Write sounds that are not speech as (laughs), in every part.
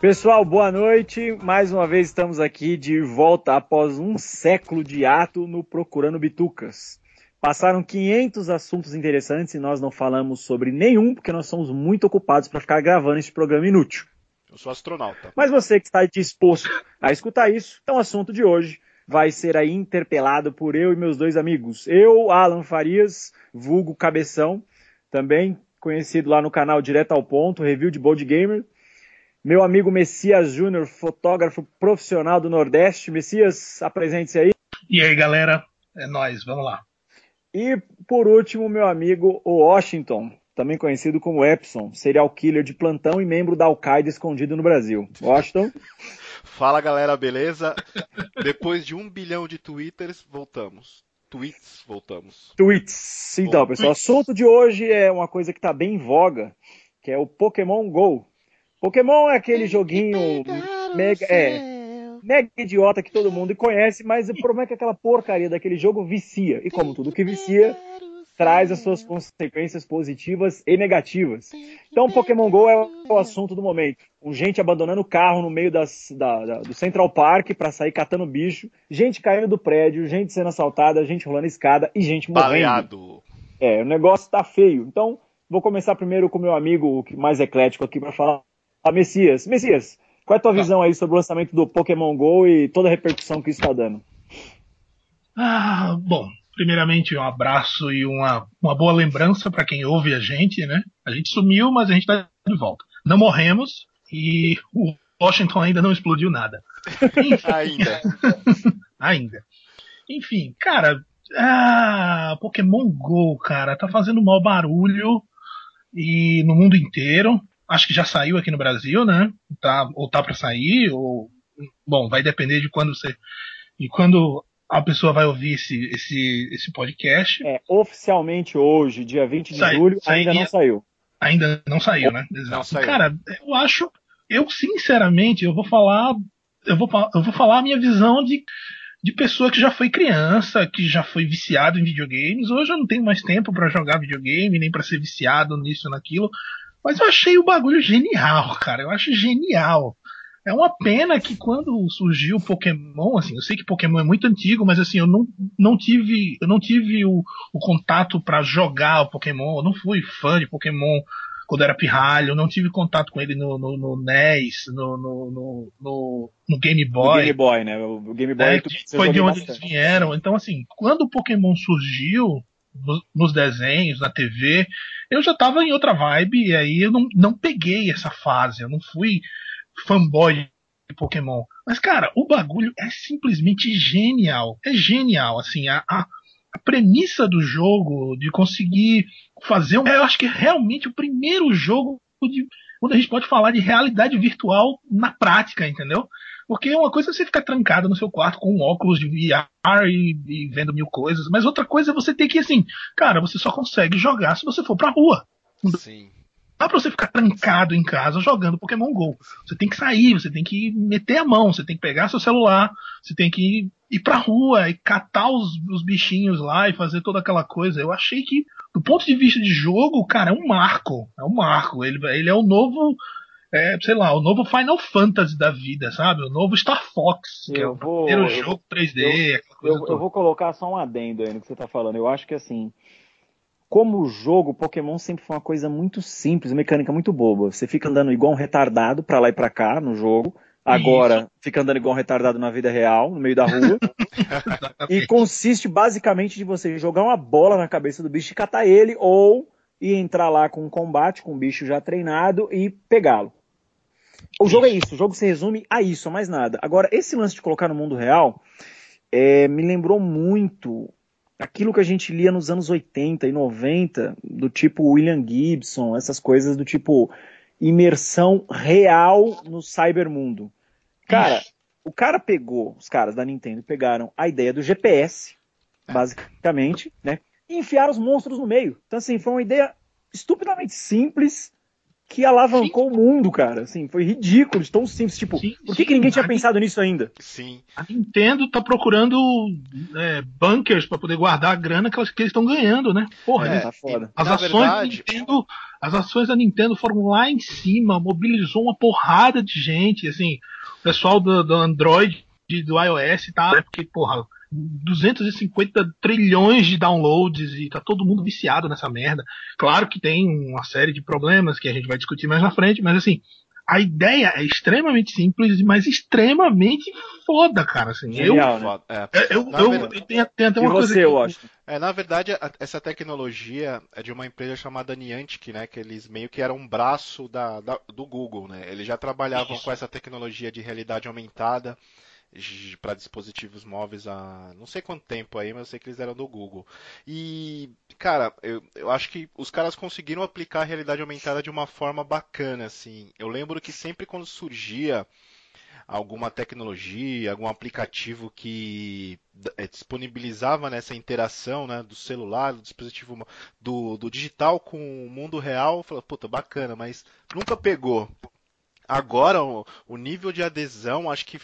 Pessoal, boa noite. Mais uma vez estamos aqui de volta após um século de ato no Procurando Bitucas. Passaram 500 assuntos interessantes e nós não falamos sobre nenhum porque nós somos muito ocupados para ficar gravando esse programa inútil. Eu sou astronauta. Mas você que está disposto a escutar isso, então o assunto de hoje vai ser aí interpelado por eu e meus dois amigos. Eu, Alan Farias, vulgo Cabeção, também conhecido lá no canal Direto ao Ponto, review de Bold Gamer, meu amigo Messias Júnior, fotógrafo profissional do Nordeste. Messias, apresente-se aí. E aí, galera? É nós, vamos lá. E por último, meu amigo Washington, também conhecido como Epson, serial killer de plantão e membro da Al-Qaeda escondido no Brasil. Washington? (laughs) Fala galera, beleza? Depois de um bilhão de twitters, voltamos. Tweets, voltamos. Tweets. Então, pessoal, o assunto de hoje é uma coisa que está bem em voga, que é o Pokémon GO. Pokémon é aquele joguinho mega, é, mega idiota que todo mundo conhece, mas o problema é que aquela porcaria daquele jogo vicia. E como tudo que vicia, traz as suas consequências positivas e negativas. Então, Pokémon GO é o assunto do momento. Com gente abandonando o carro no meio das, da, da, do Central Park para sair catando bicho, gente caindo do prédio, gente sendo assaltada, gente rolando escada e gente morrendo. Baleado. É, o negócio tá feio. Então, vou começar primeiro com o meu amigo mais eclético aqui para falar a Messias. Messias, qual é a tua tá. visão aí sobre o lançamento do Pokémon GO e toda a repercussão que isso está dando? Ah, bom, primeiramente um abraço e uma, uma boa lembrança para quem ouve a gente, né? A gente sumiu, mas a gente está de volta. Não morremos e o Washington ainda não explodiu nada. (laughs) ainda. (laughs) ainda. Enfim, cara, ah, Pokémon Go, cara, tá fazendo mau barulho e no mundo inteiro acho que já saiu aqui no Brasil, né? Tá, ou tá para sair, ou bom, vai depender de quando você e quando a pessoa vai ouvir esse, esse, esse podcast. É, oficialmente hoje, dia 20 de Sai, julho, ainda não saiu. Ainda não saiu, né? Exato. Não saiu. Cara, eu acho, eu sinceramente, eu vou falar, eu vou, eu vou falar a minha visão de, de pessoa que já foi criança, que já foi viciado em videogames. Hoje eu não tenho mais tempo para jogar videogame, nem para ser viciado nisso, naquilo. Mas eu achei o bagulho genial, cara. Eu acho genial. É uma pena que quando surgiu o Pokémon, assim, eu sei que Pokémon é muito antigo, mas assim, eu não, não tive, eu não tive o, o contato para jogar o Pokémon, eu não fui fã de Pokémon quando era pirralho, eu não tive contato com ele no, no, no NES, no, no, no, no, Game Boy. No Game Boy, né? O Game Boy é, foi de onde bastante. eles vieram. Então, assim, quando o Pokémon surgiu, nos desenhos, na TV, eu já tava em outra vibe e aí eu não, não peguei essa fase, eu não fui fanboy de Pokémon. Mas, cara, o bagulho é simplesmente genial. É genial, assim, a, a, a premissa do jogo, de conseguir fazer um. Eu acho que é realmente o primeiro jogo de. Quando a gente pode falar de realidade virtual na prática, entendeu? Porque uma coisa é você ficar trancado no seu quarto com um óculos de VR e, e, vendo mil coisas, mas outra coisa é você ter que, assim, cara, você só consegue jogar se você for pra rua. Sim. Não dá pra você ficar trancado em casa jogando Pokémon GO. Você tem que sair, você tem que meter a mão, você tem que pegar seu celular, você tem que ir pra rua e catar os, os bichinhos lá e fazer toda aquela coisa. Eu achei que, do ponto de vista de jogo, cara, é um marco. É um marco. Ele, ele é o novo é, sei lá, o novo Final Fantasy da vida, sabe? O novo Star Fox, que eu é o vou, primeiro jogo 3D. Eu, eu, eu, vou colocar só um adendo aí no que você tá falando. Eu acho que assim, como jogo, Pokémon sempre foi uma coisa muito simples, mecânica muito boba. Você fica andando igual um retardado pra lá e pra cá no jogo. Agora, Isso. fica andando igual um retardado na vida real, no meio da rua. (laughs) e consiste basicamente de você jogar uma bola na cabeça do bicho e catar ele, ou e entrar lá com um combate, com um bicho já treinado e pegá-lo. O jogo é isso, o jogo se resume a isso, a mais nada. Agora, esse lance de colocar no mundo real é, me lembrou muito aquilo que a gente lia nos anos 80 e 90, do tipo William Gibson, essas coisas do tipo imersão real no cybermundo. Cara, o cara pegou, os caras da Nintendo pegaram a ideia do GPS, basicamente, né? E enfiaram os monstros no meio. Então, assim, foi uma ideia estupidamente simples, que alavancou sim. o mundo, cara. Assim, foi ridículo, tão simples. Tipo, sim, por que, sim, que ninguém tinha pensado nisso ainda? Sim. A Nintendo tá procurando é, bunkers para poder guardar a grana que, eles estão ganhando, né? Porra, é, tá foda. As ações verdade... da Nintendo, as ações da Nintendo foram lá em cima, mobilizou uma porrada de gente, assim, o pessoal do, do Android, do iOS, tá? Porque, porra, 250 trilhões de downloads e tá todo mundo viciado nessa merda. Claro que tem uma série de problemas que a gente vai discutir mais na frente, mas assim, a ideia é extremamente simples, mas extremamente foda, cara. Assim, Genial, eu, né? é, eu, eu, eu, eu tenho, tenho até uma e coisa você, eu acho. É, na verdade, a, essa tecnologia é de uma empresa chamada Niantic, né? Que eles meio que eram um braço da, da do Google, né? Eles já trabalhavam Isso. com essa tecnologia de realidade aumentada para dispositivos móveis há não sei quanto tempo aí, mas eu sei que eles eram do Google. E, cara, eu, eu acho que os caras conseguiram aplicar a realidade aumentada de uma forma bacana, assim. Eu lembro que sempre quando surgia alguma tecnologia, algum aplicativo que é, disponibilizava nessa interação né, do celular, do dispositivo do, do digital com o mundo real, eu falei, puta, bacana, mas nunca pegou. Agora, o, o, nível de adesão, acho que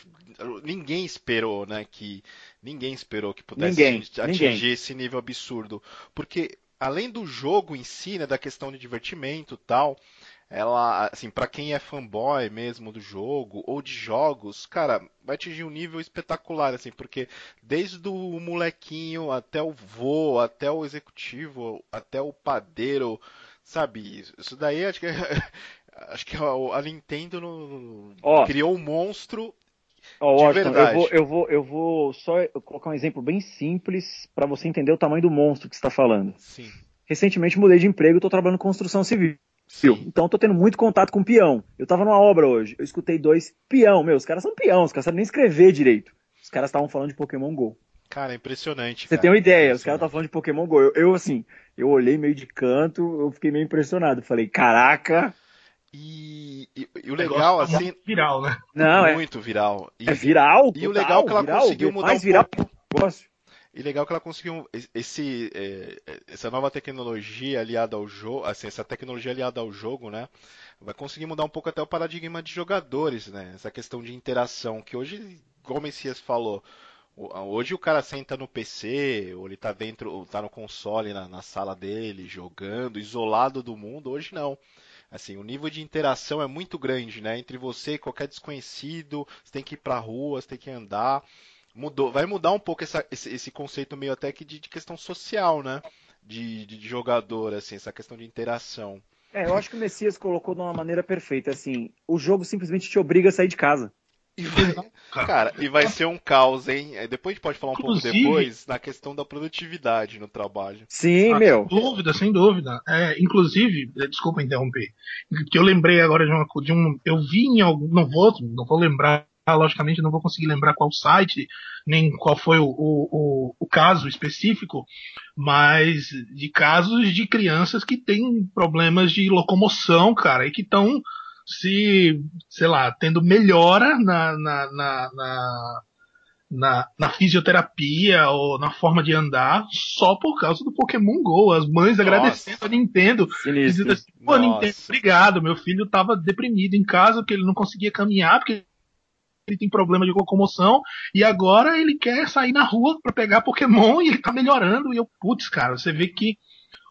ninguém esperou, né? Que ninguém esperou que pudesse ninguém, atingir ninguém. esse nível absurdo. Porque além do jogo em si, né, da questão de divertimento tal, ela, assim, para quem é fanboy mesmo do jogo ou de jogos, cara, vai atingir um nível espetacular, assim, porque desde o molequinho até o vô, até o executivo, até o padeiro, sabe? Isso daí acho que é, (laughs) Acho que a, Nintendo no, oh. criou um monstro oh, de Washington, verdade. Eu vou, eu vou, eu vou só colocar um exemplo bem simples para você entender o tamanho do monstro que está falando. Sim. Recentemente mudei de emprego, estou trabalhando em construção civil. Sim. Então estou tendo muito contato com peão. Eu estava numa obra hoje, eu escutei dois peão, meu, os caras são peão, os caras sabem nem escrever direito. Os caras estavam falando de Pokémon GO. Cara, é impressionante. Você cara. tem uma ideia, os caras estavam falando de Pokémon GO. Eu, eu, assim, eu olhei meio de canto, eu fiquei meio impressionado. Falei, caraca, e, e, e, o legal, assim. Muito viral, né? Não, é muito é, viral. E, é viral? E o legal é que ela viral, conseguiu mudar mais um viral pouco. Negócio. E legal que ela conseguiu esse, é, essa nova tecnologia aliada ao jogo, assim, essa tecnologia aliada ao jogo, né? Vai conseguir mudar um pouco até o paradigma de jogadores, né? Essa questão de interação, que hoje, como o Messias falou, hoje o cara senta no PC, ou ele tá dentro, ou tá no console na, na sala dele, jogando, isolado do mundo, hoje não. Assim, o nível de interação é muito grande, né? Entre você e qualquer desconhecido, você tem que ir pra rua, você tem que andar. Mudou, vai mudar um pouco essa, esse, esse, conceito meio até que de, de questão social, né? De, de, de, jogador, assim, essa questão de interação. É, eu acho que o Messias colocou de uma maneira perfeita, assim, o jogo simplesmente te obriga a sair de casa. E vai, cara, e vai ser um caos, hein? Depois a gente pode falar um Inclusive, pouco depois na questão da produtividade no trabalho. Sim, ah, meu. Sem dúvida, sem dúvida. É, inclusive, é, desculpa interromper, que eu lembrei agora de, uma, de um. Eu vi em algum. Não vou, não vou lembrar, logicamente, não vou conseguir lembrar qual site, nem qual foi o, o, o, o caso específico, mas de casos de crianças que têm problemas de locomoção, cara, e que estão se, sei lá, tendo melhora na, na, na, na, na, na fisioterapia ou na forma de andar só por causa do Pokémon GO. As mães Nossa. agradecendo a Nintendo. Dizendo assim, pô, Nintendo, obrigado, meu filho tava deprimido em casa porque ele não conseguia caminhar, porque ele tem problema de locomoção e agora ele quer sair na rua para pegar Pokémon e ele tá melhorando. E eu, putz, cara, você vê que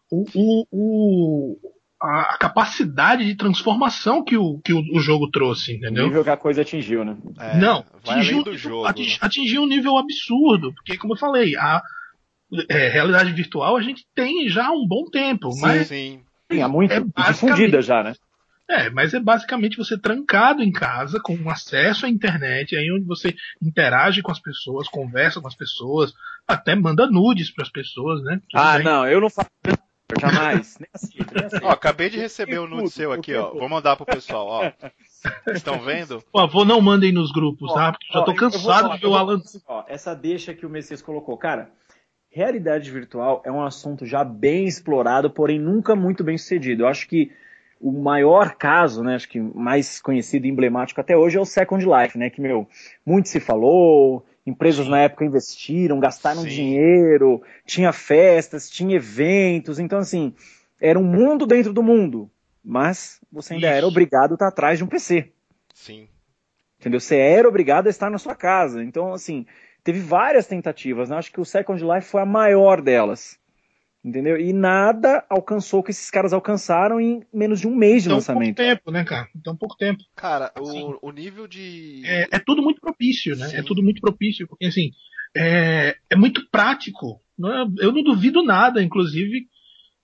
o, o, o, a, capacidade de transformação que o, que o, o, jogo trouxe, entendeu? O nível que a coisa atingiu, né? É, Não, atingiu, jogo, atingiu, né? atingiu, um nível absurdo, porque como eu falei, a é, realidade virtual a gente tem já há um bom tempo, sim, mas sim. Sim, há muito é difundida já, né? É, mas é basicamente você trancado em casa, com acesso à internet, aí onde você interage com as pessoas, conversa com as pessoas, até manda nudes para as pessoas, né? Tudo ah, bem. não, eu não faço Jamais. Nem assim, nem assim. Ó, acabei de receber o nude seu aqui, ó. Vou mandar pro pessoal, ó. Estão vendo? Por favor, não mandem nos grupos, tá? Porque já tô cansado de ver o Alan. Ó, essa deixa que o Messias colocou. Cara, realidade virtual é um assunto já bem explorado, porém nunca muito bem sucedido. Eu acho que o maior caso, né, acho que mais conhecido e emblemático até hoje é o Second Life, né, que, meu, muito se falou, Empresas Sim. na época investiram, gastaram Sim. dinheiro, tinha festas, tinha eventos, então assim, era um mundo dentro do mundo. mas você ainda Isso. era obrigado a estar atrás de um PC. Sim. Entendeu? Você era obrigado a estar na sua casa. Então, assim, teve várias tentativas. Né? Acho que o Second Life foi a maior delas. Entendeu? E nada alcançou o que esses caras alcançaram em menos de um mês de então, lançamento. Pouco tempo, né, cara? Então pouco tempo. Cara, assim, o, o nível de. É, é, tudo muito propício, né? Sim. É tudo muito propício, porque assim, é, é muito prático. Não é, eu não duvido nada, inclusive.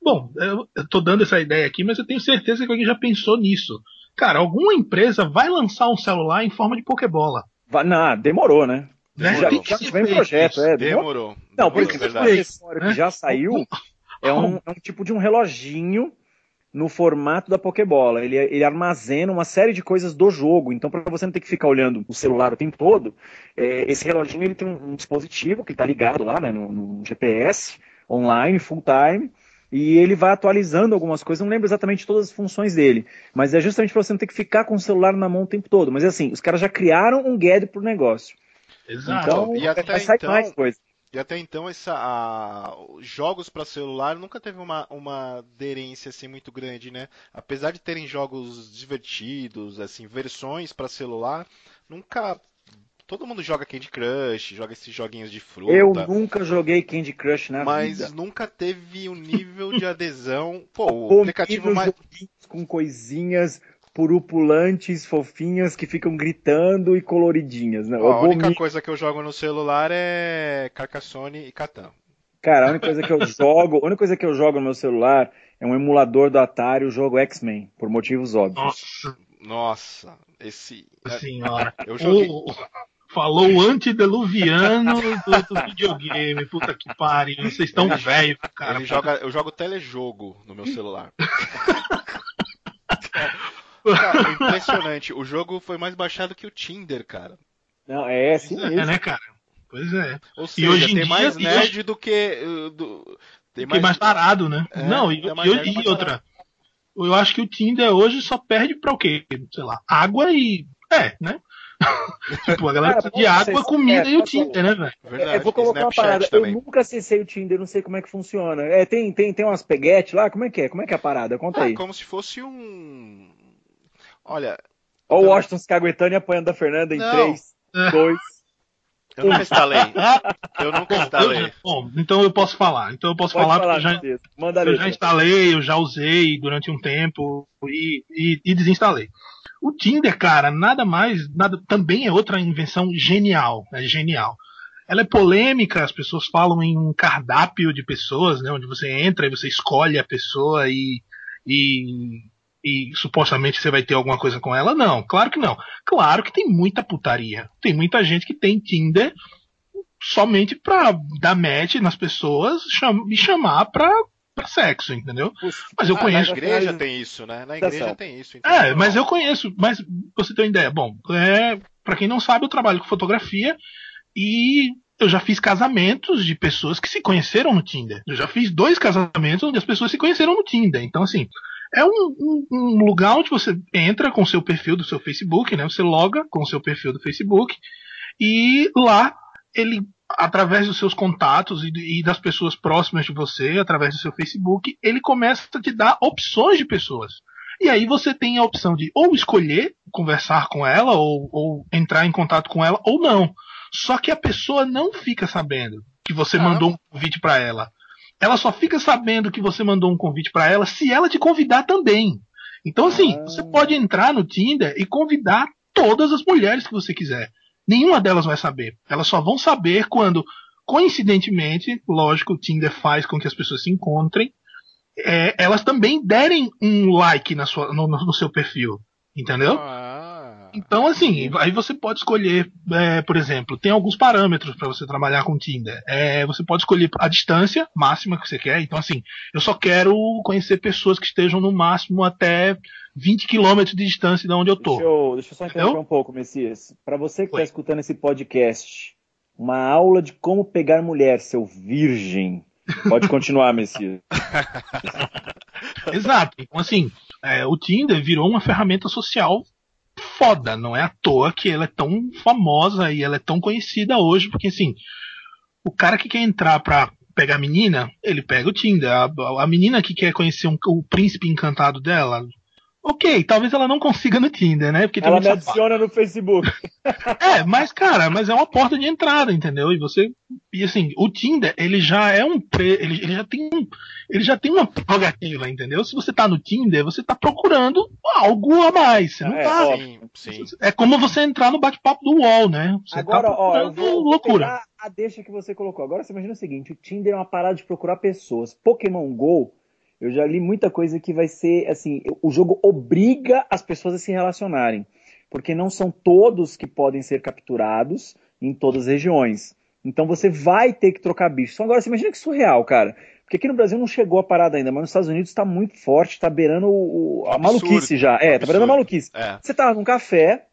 Bom, eu, eu tô dando essa ideia aqui, mas eu tenho certeza que alguém já pensou nisso. Cara, alguma empresa vai lançar um celular em forma de Pokébola. Vai, não, demorou, né? Demorou. Já, já vem projeto, é. Demorou. Não, por isso que esse acessório que já saiu é um, é um tipo de um reloginho no formato da Pokébola. Ele, ele armazena uma série de coisas do jogo. Então, para você não ter que ficar olhando o celular o tempo todo, é, esse reloginho ele tem um, um dispositivo que está ligado lá né, no, no, GPS, online, full time. E ele vai atualizando algumas coisas, não lembro exatamente todas as funções dele, mas é justamente para você não ter que ficar com o celular na mão o tempo todo. Mas é assim, os caras já criaram um gadget pro negócio. Exato. Então, e até vai sair então, mais coisa. E até então, essa, a, jogos para celular nunca teve uma, uma aderência assim, muito grande, né? Apesar de terem jogos divertidos, assim, versões para celular, nunca. Todo mundo joga Candy Crush, joga esses joguinhos de fruta. Eu nunca joguei Candy Crush na mas vida. Mas nunca teve um nível de adesão. Pô, o aplicativo mais. Com coisinhas purupulantes, fofinhas, que ficam gritando e coloridinhas, né? a única coisa que eu jogo no celular é Carcassonne e Catan. Cara, a única coisa que eu (laughs) jogo, a única coisa que eu jogo no meu celular é um emulador do Atari, o jogo X-Men, por motivos óbvios. Nossa, nossa, esse. Senhora. Eu joguei. falou o antediluviano do, do videogame. Puta que pariu. Vocês estão velhos, cara. Ele joga, eu jogo telejogo no meu celular. (laughs) Cara, impressionante. O jogo foi mais baixado que o Tinder, cara. Não, é assim é, mesmo. É, né, cara? Pois é. Ou seja, e hoje tem dia, mais nerd hoje... do que. Uh, do... Tem mais... mais parado, né? É, Não, e, e, e outra. Eu acho que o Tinder hoje só perde pra o quê? Sei lá, água e. É, né? (laughs) tipo, a galera precisa de água, comida é, e o Tinder, né, velho? É, eu vou colocar uma parada. Também. Eu nunca acessei o Tinder, não sei como é que funciona. É, tem, tem, tem umas peguetes lá? Como é que é? Como é que é a parada? Conta ah, aí. Como se fosse um. Olha. Olha o Washington se caguetando e apanhando da Fernanda em 3, 2. Eu nunca instalei. Eu nunca instalei. Bom, então eu posso falar. Então eu posso Pode falar, falar porque eu já, Manda eu já instalei, eu já usei durante um tempo e, e, e, desinstalei. O Tinder, cara, nada mais, nada, também é outra invenção genial, é genial. Ela é polêmica, as pessoas falam em um cardápio de pessoas, né, onde você entra e você escolhe a pessoa e, e e supostamente você vai ter alguma coisa com ela? Não, claro que não. Claro que tem muita putaria. Tem muita gente que tem Tinder somente pra dar match nas pessoas cham e chamar pra, pra sexo, entendeu? Mas eu ah, conheço. Na igreja tem isso, né? Na igreja tá tem isso. Então é, mas eu conheço. Mas você tem uma ideia. Bom, é, pra quem não sabe, eu trabalho com fotografia e eu já fiz casamentos de pessoas que se conheceram no Tinder. Eu já fiz dois casamentos onde as pessoas se conheceram no Tinder. Então, assim, é um, um, um, lugar onde você entra com o seu perfil do seu Facebook, né? Você loga com o seu perfil do Facebook e lá ele, através dos seus contatos e, e das pessoas próximas de você, através do seu Facebook, ele começa a te dar opções de pessoas. E aí você tem a opção de ou escolher conversar com ela, ou, ou entrar em contato com ela, ou não. Só que a pessoa não fica sabendo que você ah. mandou um convite para ela ela só fica sabendo que você mandou um convite para ela se ela te convidar também. Então, assim, ah. você pode entrar no Tinder e convidar todas as mulheres que você quiser. Nenhuma delas vai saber. Elas só vão saber quando, coincidentemente, lógico, o Tinder faz com que as pessoas se encontrem, é, elas também derem um like na sua, no, no seu perfil. Entendeu? Ah. Então, assim, aí você pode escolher, é, por exemplo, tem alguns parâmetros para você trabalhar com Tinder. É, você pode escolher a distância máxima que você quer. Então, assim, eu só quero conhecer pessoas que estejam no máximo até 20 quilômetros de distância de onde eu tô. Deixa eu, deixa eu só interromper um pouco, Messias. Para você que está escutando esse podcast, uma aula de como pegar mulher, seu virgem. Pode continuar, Messias. (laughs) Exato. Então, assim, é, o Tinder virou uma ferramenta social foda. Não é à toa que ela é tão famosa e ela é tão conhecida hoje, porque assim, o cara que quer entrar pra pegar a menina, ele pega o Tinder. A, a menina que quer conhecer um, o príncipe encantado dela, Ok, talvez ela não consiga no Tinder, né? Porque ela me adiciona no Facebook. (laughs) é, mas cara, mas é uma porta de entrada, entendeu? E você e assim, o Tinder, ele já é um pre, ele, ele já tem um, ele já tem uma prerrogativa, entendeu? Se você tá no Tinder, você tá procurando algo a mais, você não é, tá. Sim, sim. É como você entrar no bate-papo do UOL, né? Você tá Agora, tá ó, eu vou, loucura. a deixa que você colocou. Agora você imagina o seguinte, o Tinder é uma parada de procurar pessoas. Pokémon Go eu já li muita coisa que vai ser assim, o jogo obriga as pessoas a se relacionarem, porque não são todos que podem ser capturados em todas as regiões. Então você vai ter que trocar bicho. Então agora você imagina que surreal, cara. Porque aqui no Brasil não chegou a parada ainda, mas nos Estados Unidos está muito forte, está beirando o, a absurdo, maluquice já. É, está beirando a maluquice. É. Você tá num café,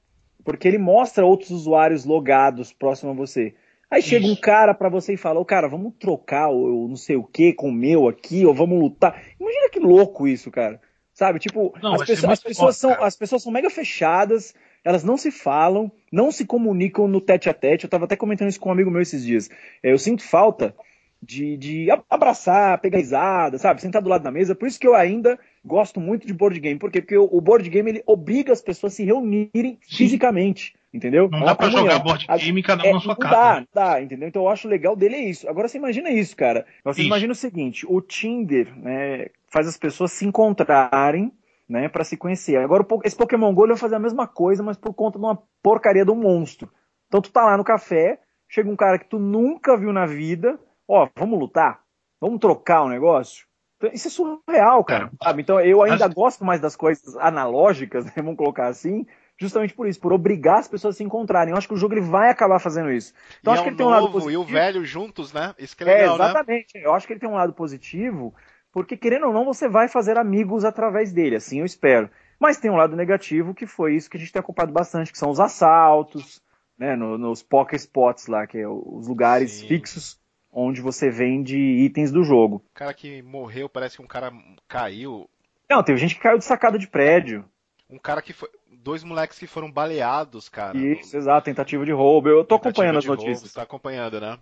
porque ele mostra outros usuários logados próximo a você. Aí chega um cara para você e fala, ô cara, vamos trocar o não sei o que com o meu aqui, ou vamos lutar. Imagina que louco isso, cara. Sabe, tipo, não, as, pessoas, as, pessoas são, as pessoas são mega fechadas, elas não se falam, não se comunicam no tete a tete. Eu tava até comentando isso com um amigo meu esses dias. É, eu sinto falta de, de abraçar, pegar risada, sabe? Sentar do lado da mesa. Por isso que eu ainda gosto muito de board game. Por quê? Porque o, board game ele obriga as pessoas a se reunirem Sim. fisicamente. Entendeu? Não é dá pra comunhão. jogar board game cada um é, na sua casa. Dá, dá, entendeu? Então eu acho legal dele é isso. Agora você imagina isso, cara. Você isso. imagina o seguinte: o Tinder né, faz as pessoas se encontrarem né, para se conhecer. Agora esse Pokémon GO ele vai fazer a mesma coisa, mas por conta de uma porcaria de um monstro. Então tu tá lá no café, chega um cara que tu nunca viu na vida, ó, vamos lutar? Vamos trocar o um negócio? Isso é surreal, cara. É. Sabe? Então eu ainda As... gosto mais das coisas analógicas, (laughs) né, vamos colocar assim, justamente por isso, por obrigar as pessoas a se encontrarem. Eu acho que o jogo ele vai acabar fazendo isso. Então e acho é que ele tem um lado positivo. E o velho juntos, né? Isso que é, é legal, é exatamente. Né? Eu acho que ele tem um lado positivo, porque querendo ou não, você vai fazer amigos através dele, assim eu espero. Mas tem um lado negativo, que foi isso que a gente tem acompanhado bastante, que são os assaltos, né, no, nos poker spots lá, que é os lugares Sim. fixos onde você vende itens do jogo. O cara que morreu, parece que um cara caiu. Não, teve gente que caiu de sacada de prédio. Um cara que foi. Dois moleques que foram baleados, cara. Isso, exato, tentativa de roubo. Eu tô acompanhando as notícias. Roubo, tá acompanhando, né?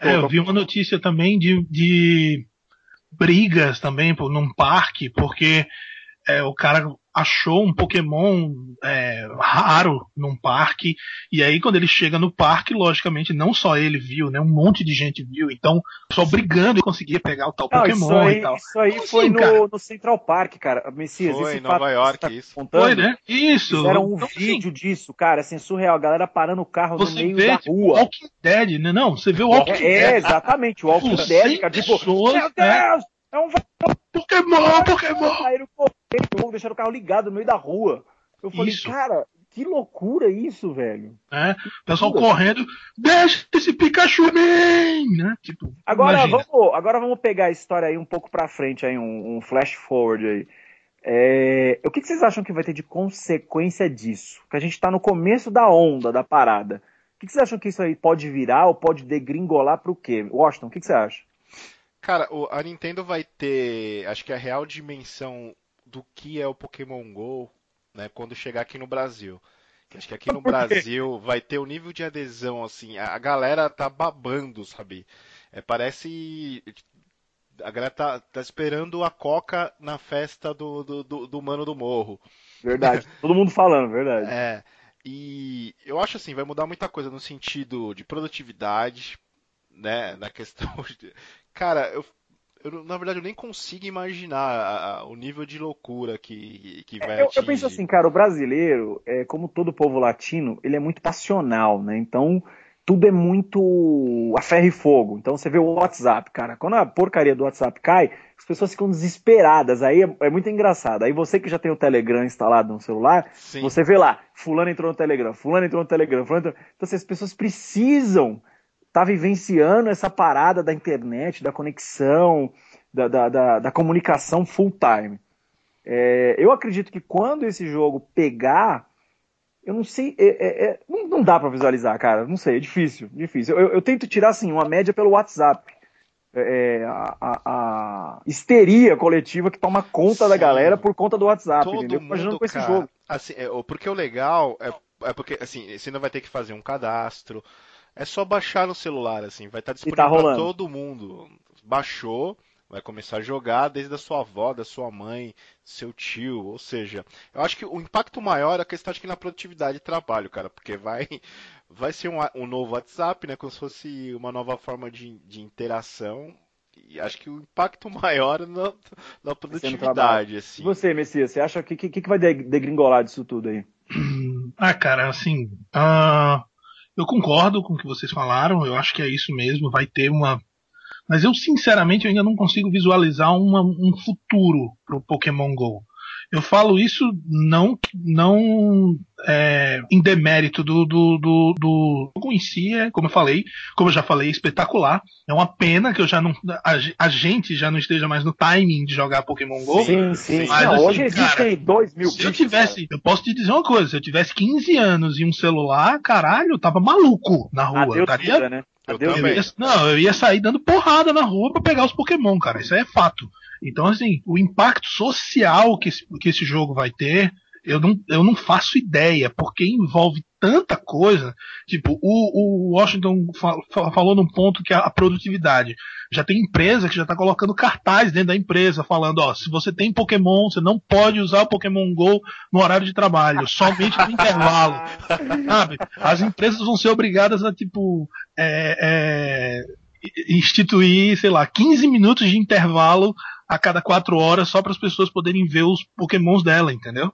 É, eu vi uma notícia também de, de brigas também num parque, porque é, o cara achou um Pokémon é, raro num parque, e aí quando ele chega no parque, logicamente, não só ele viu, né? Um monte de gente viu, então só brigando e conseguia pegar o tal não, Pokémon isso aí, e tal. Isso aí então, foi assim, no, no, Central Park, cara. Messias, foi, em Nova York, tá isso. Contando, foi, né? Isso. Fizeram um então, assim, vídeo assim, disso, cara, assim, surreal. A galera parando o carro no meio vê, da tipo, rua. Walking Dead, né? Não, você vê o Walking é, Dead. É, exatamente, o Walking Dead, cara. Tipo, pessoas, meu né? Deus! Né? É um Pokémon, Pokémon! Saíram correndo, deixaram o carro ligado no meio da rua. Eu falei, isso. cara, que loucura isso, velho. É, o pessoal correndo, deixa esse Pikachu man! Né? Tipo, agora, vamos, agora vamos pegar a história aí um pouco pra frente, aí, um, um flash forward aí. É, o que, que, vocês acham que vai ter de consequência disso? Que a gente tá no começo da onda da parada. O que, que vocês acham que isso aí pode virar ou pode degringolar pro quê? Washington, o que, que você acha? Cara, a Nintendo vai ter, acho que a real dimensão do que é o Pokémon Go, né, quando chegar aqui no Brasil. Acho que aqui no (laughs) Brasil vai ter o um nível de adesão, assim, a galera tá babando, sabe? É, parece. A galera tá, tá esperando a Coca na festa do, do, do, do Mano do Morro. Verdade, (laughs) todo mundo falando, verdade. É. E eu acho assim, vai mudar muita coisa no sentido de produtividade, né? Na questão (laughs) de. Cara, eu, eu na verdade eu nem consigo imaginar a, a, o nível de loucura que, que vai é, eu, eu, penso assim, cara, o brasileiro, é, como todo povo latino, ele é muito passional, né? Então tudo é muito a ferro e fogo. Então você vê o WhatsApp, cara, quando a porcaria do WhatsApp cai, as pessoas ficam desesperadas. Aí é, é muito engraçado. Aí você que já tem o Telegram instalado no celular, Sim. você vê lá, fulano entrou no Telegram, fulano entrou no Telegram, fulano entrou... Então assim, as pessoas precisam tá vivenciando essa parada da internet, da conexão, da, da, da, da comunicação full time. É, eu acredito que quando esse jogo pegar, eu não sei, é, é, é não, não, dá para visualizar, cara, não sei, é difícil, difícil. Eu, eu tento tirar assim uma média pelo WhatsApp. É, é, a, a, a, histeria coletiva que toma conta Sim. da galera por conta do WhatsApp, Todo entendeu? Imaginando com esse jogo. Assim, porque o legal é, é porque assim, você não vai ter que fazer um cadastro, é só baixar no celular, assim, vai estar tá disponível tá para todo mundo. Baixou, vai começar a jogar desde a sua avó, da sua mãe, seu tio, ou seja, eu acho que o impacto maior é a questão aqui na produtividade de trabalho, cara, porque vai (laughs) vai ser um, um novo WhatsApp, né, como se fosse uma nova forma de, de interação, e acho que o impacto (laughs) maior na, na produtividade, assim. E você, Messias, você acha que que, que vai degringolar disso tudo aí? Ah, cara, assim, uh, eu concordo com o que vocês falaram, eu acho que é isso mesmo, vai ter uma mas eu, sinceramente, eu ainda não consigo visualizar uma, um futuro para o Pokémon GO. Eu falo isso não, não é, em demérito do, do, do, do jogo em si, é, como eu falei, como eu já falei, espetacular. É uma pena que eu já não, a, a gente já não esteja mais no timing de jogar Pokémon GO. Sim, sim. Mas, não, assim, hoje existem 2 mil Se eu tivesse, eu posso te dizer uma coisa, se eu tivesse 15 anos e um celular, caralho, eu tava maluco na rua. Eu estaria, vida, Eu, eu ia, não, eu ia sair dando porrada na rua para pegar os Pokémon, cara. Isso é fato. Então, assim, o impacto social que esse, que esse jogo vai ter, eu não, eu não faço ideia, porque envolve tanta coisa. Tipo, o, o Washington falou num ponto que é a produtividade. Já tem empresa que já está colocando cartaz dentro da empresa, falando, ó, se você tem Pokémon, você não pode usar o Pokémon GO no horário de trabalho, somente no intervalo. (laughs) Sabe? As empresas vão ser obrigadas a, tipo, é, é, instituir, sei lá, 15 minutos de intervalo a cada quatro horas só para as pessoas poderem ver os Pokémons dela, entendeu?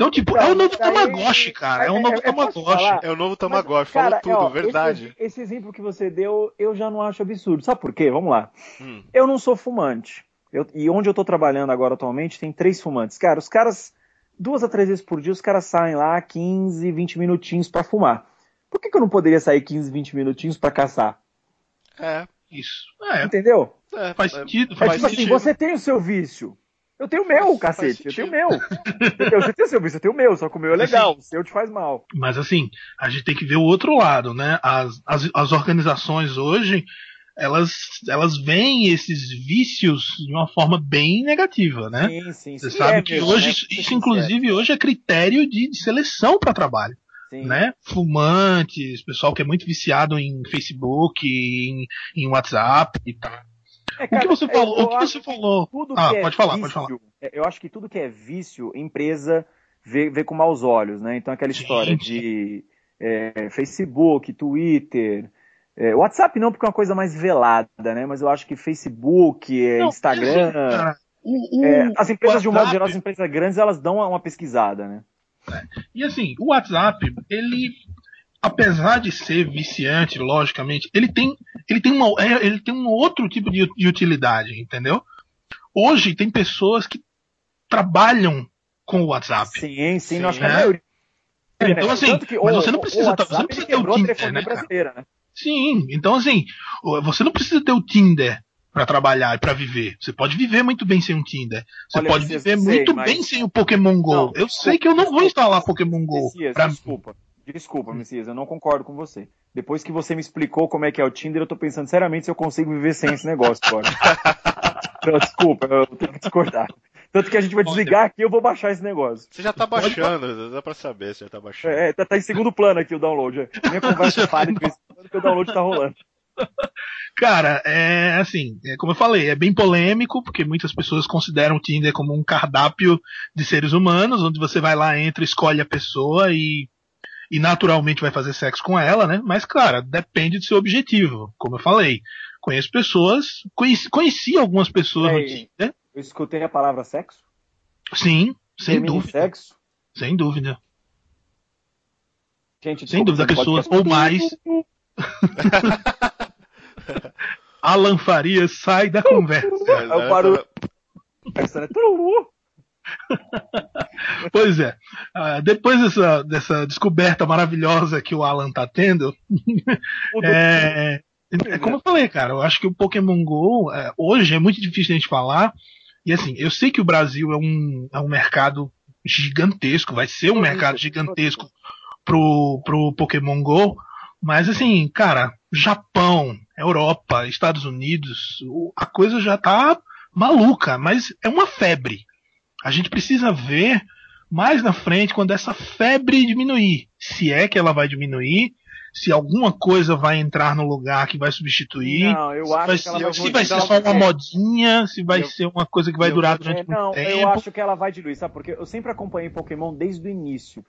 Então, tipo, é o novo Tamagotchi, cara. É o novo Tamagotchi. É o novo Tamagotchi, falou tudo, ó, verdade. Esse, esse, exemplo que você deu, eu já não acho absurdo. Sabe por quê? Vamos lá. Hum. Eu não sou fumante. Eu, e onde eu tô trabalhando agora atualmente, tem três fumantes. Cara, os caras, duas a três vezes por dia, os caras saem lá 15, 20 minutinhos para fumar. Por que, que eu não poderia sair 15, 20 minutinhos para caçar? É. Isso. É. Entendeu? É, faz sentido. É, faz tipo sentido. assim, você tem o seu vício. Eu tenho o meu, cacete. Eu tenho o meu. Você tem o seu vício, eu tenho o meu, só que o meu é legal, assim, o seu te faz mal. Mas assim, a gente tem que ver o outro lado, né? As, as, as organizações hoje, elas, elas veem esses vícios de uma forma bem negativa, né? Sim, sim, Você sabe é que mesmo, hoje, né? isso inclusive hoje é critério de, de seleção para trabalho. Sim. Né? Fumantes, pessoal que é muito viciado em Facebook, em, em WhatsApp e tal. É, cara, o que você falou? O que você falou? ah, pode falar, vício, pode falar. É, eu acho que tudo que é vício, empresa vê, vê com maus olhos, né? Então aquela história de é, Facebook, Twitter, é, WhatsApp não, porque é uma coisa mais velada, né? Mas eu acho que Facebook, é, não, Instagram. Cara, o, o, é, as empresas, de um modo geral, as empresas grandes, elas dão uma, pesquisada, né? É. E assim, o WhatsApp, ele apesar de ser viciante, logicamente, ele tem, ele tem, uma, é, ele tem um outro tipo de, de utilidade, entendeu? Hoje tem pessoas que trabalham com o WhatsApp. Sim, sim, sim nós né? Então, assim, que, mas você não precisa, você não precisa ter o Tinder, né, né? Sim, então assim, você não precisa ter o Tinder para trabalhar e para viver. Você pode viver muito bem sem um Tinder. Você Olha, pode viver sei, muito mas... bem sem o Pokémon Go. Não, eu desculpa, sei que eu não vou instalar Pokémon Go. Pra... Desculpa. Desculpa, Messias, eu não concordo com você. Depois que você me explicou como é que é o Tinder, eu tô pensando seriamente se eu consigo viver sem esse negócio agora. (laughs) então, desculpa, eu tenho que discordar. Tanto que a gente vai desligar aqui e eu vou baixar esse negócio. Você já tá baixando, dá pra saber se já tá baixando. É, tá, tá em segundo plano aqui o download. Minha conversa falha que o download tá rolando. Cara, é assim, é, como eu falei, é bem polêmico, porque muitas pessoas consideram o Tinder como um cardápio de seres humanos, onde você vai lá, entra, escolhe a pessoa e e naturalmente vai fazer sexo com ela, né? Mas, cara, depende do seu objetivo. Como eu falei, conheço pessoas, conheci, conheci algumas pessoas no Tinder. Eu escutei a palavra sexo? Sim, sem Termine dúvida. Sexo? Sem dúvida. Gente, sem dúvida, pessoas ou mais. (laughs) Alan Farias sai da conversa. É, o barulho. (laughs) pois é. Uh, depois dessa, dessa descoberta maravilhosa que o Alan tá tendo, (laughs) é, é, como eu falei, cara, eu acho que o Pokémon GO é, hoje é muito difícil a gente falar. E assim, eu sei que o Brasil é um, é um mercado gigantesco, vai ser um mercado gigantesco pro, pro Pokémon GO. Mas assim, cara, Japão, Europa, Estados Unidos, a coisa já tá maluca, mas é uma febre. A gente precisa ver mais na frente quando essa febre diminuir. Se é que ela vai diminuir, se alguma coisa vai entrar no lugar que vai substituir. Não, eu se acho vai, que ela se, vai se vai ser só uma modinha, se vai Eu- ser uma coisa que vai eu- durar É, durante não, muito tempo. eu acho que ela vai diluir, sabe? Porque eu sempre acompanhei Pokémon desde o início.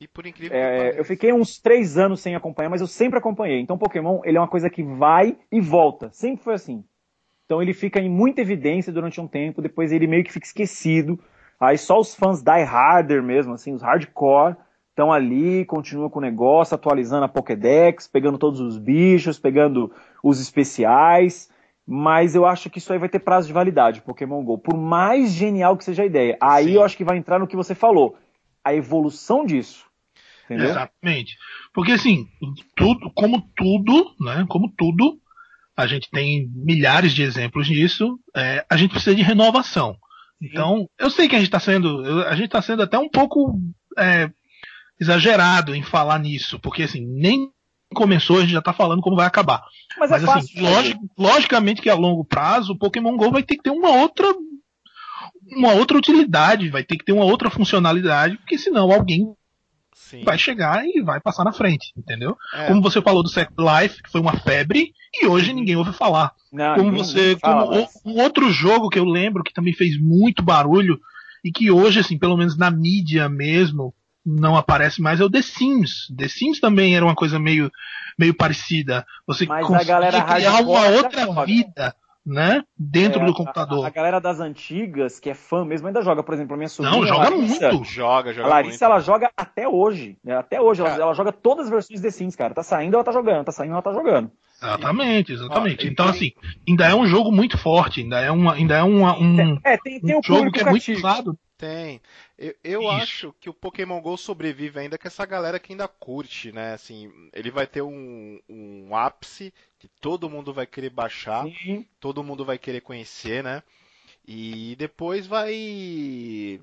E por incrível que É, pareça. eu fiquei uns três anos sem acompanhar, mas eu sempre acompanhei. Então Pokémon, ele é uma coisa que vai e volta. Sempre foi assim. Então ele fica em muita evidência durante um tempo, depois ele meio que fica esquecido. Aí só os fãs die harder mesmo, assim, os hardcore, estão ali, continuam com o negócio, atualizando a Pokédex, pegando todos os bichos, pegando os especiais. Mas eu acho que isso aí vai ter prazo de validade, Pokémon GO. Por mais genial que seja a ideia. Aí Sim. eu acho que vai entrar no que você falou. A evolução disso. Entendeu? Exatamente. Porque assim, tudo, como tudo, né? Como tudo, a gente tem milhares de exemplos disso. é, a gente precisa de renovação. Então, eu sei que a gente está sendo, a gente está sendo até um pouco é, exagerado em falar nisso, porque assim nem começou, a gente já está falando como vai acabar. Mas, Mas é assim, fácil. logi- logicamente que a longo prazo o Pokémon Go vai ter que ter uma outra uma outra utilidade, vai ter que ter uma outra funcionalidade, porque senão alguém Sim. vai chegar e vai passar na frente, entendeu? É, Como você falou do Second Life, que foi uma febre, e hoje ninguém ouve falar. Não, Como você, fala, como mas- um outro jogo que eu lembro que também fez muito barulho e que hoje, assim, pelo menos na mídia mesmo, não aparece mais é o The Sims. The Sims também era uma coisa meio, meio parecida. Você Mas conseguia criar uma outra vida, né, dentro É, do a- computador. A, a galera das antigas, que é fã mesmo, ainda joga. Por exemplo, a minha sobrinha. Não, joga a Larissa, muito. Joga, A joga Larissa, muito. ela joga até hoje. né? Até hoje. Ela, ela joga todas as versões de The Sims, cara. Tá saindo, ela tá jogando. Tá saindo, ela tá jogando. Exatamente, exatamente. Ó, então, tem- assim, ainda é um jogo muito forte, ainda é, uma, ainda é uma, um, É, tem, tem um o jogo que é muito usado. Tem. Eu, eu Isso. acho que o Pokémon GO sobrevive ainda com essa galera que ainda curte, né? Assim, ele vai ter um, um ápice que todo mundo vai querer baixar, Sim. todo mundo vai querer conhecer, né? E depois vai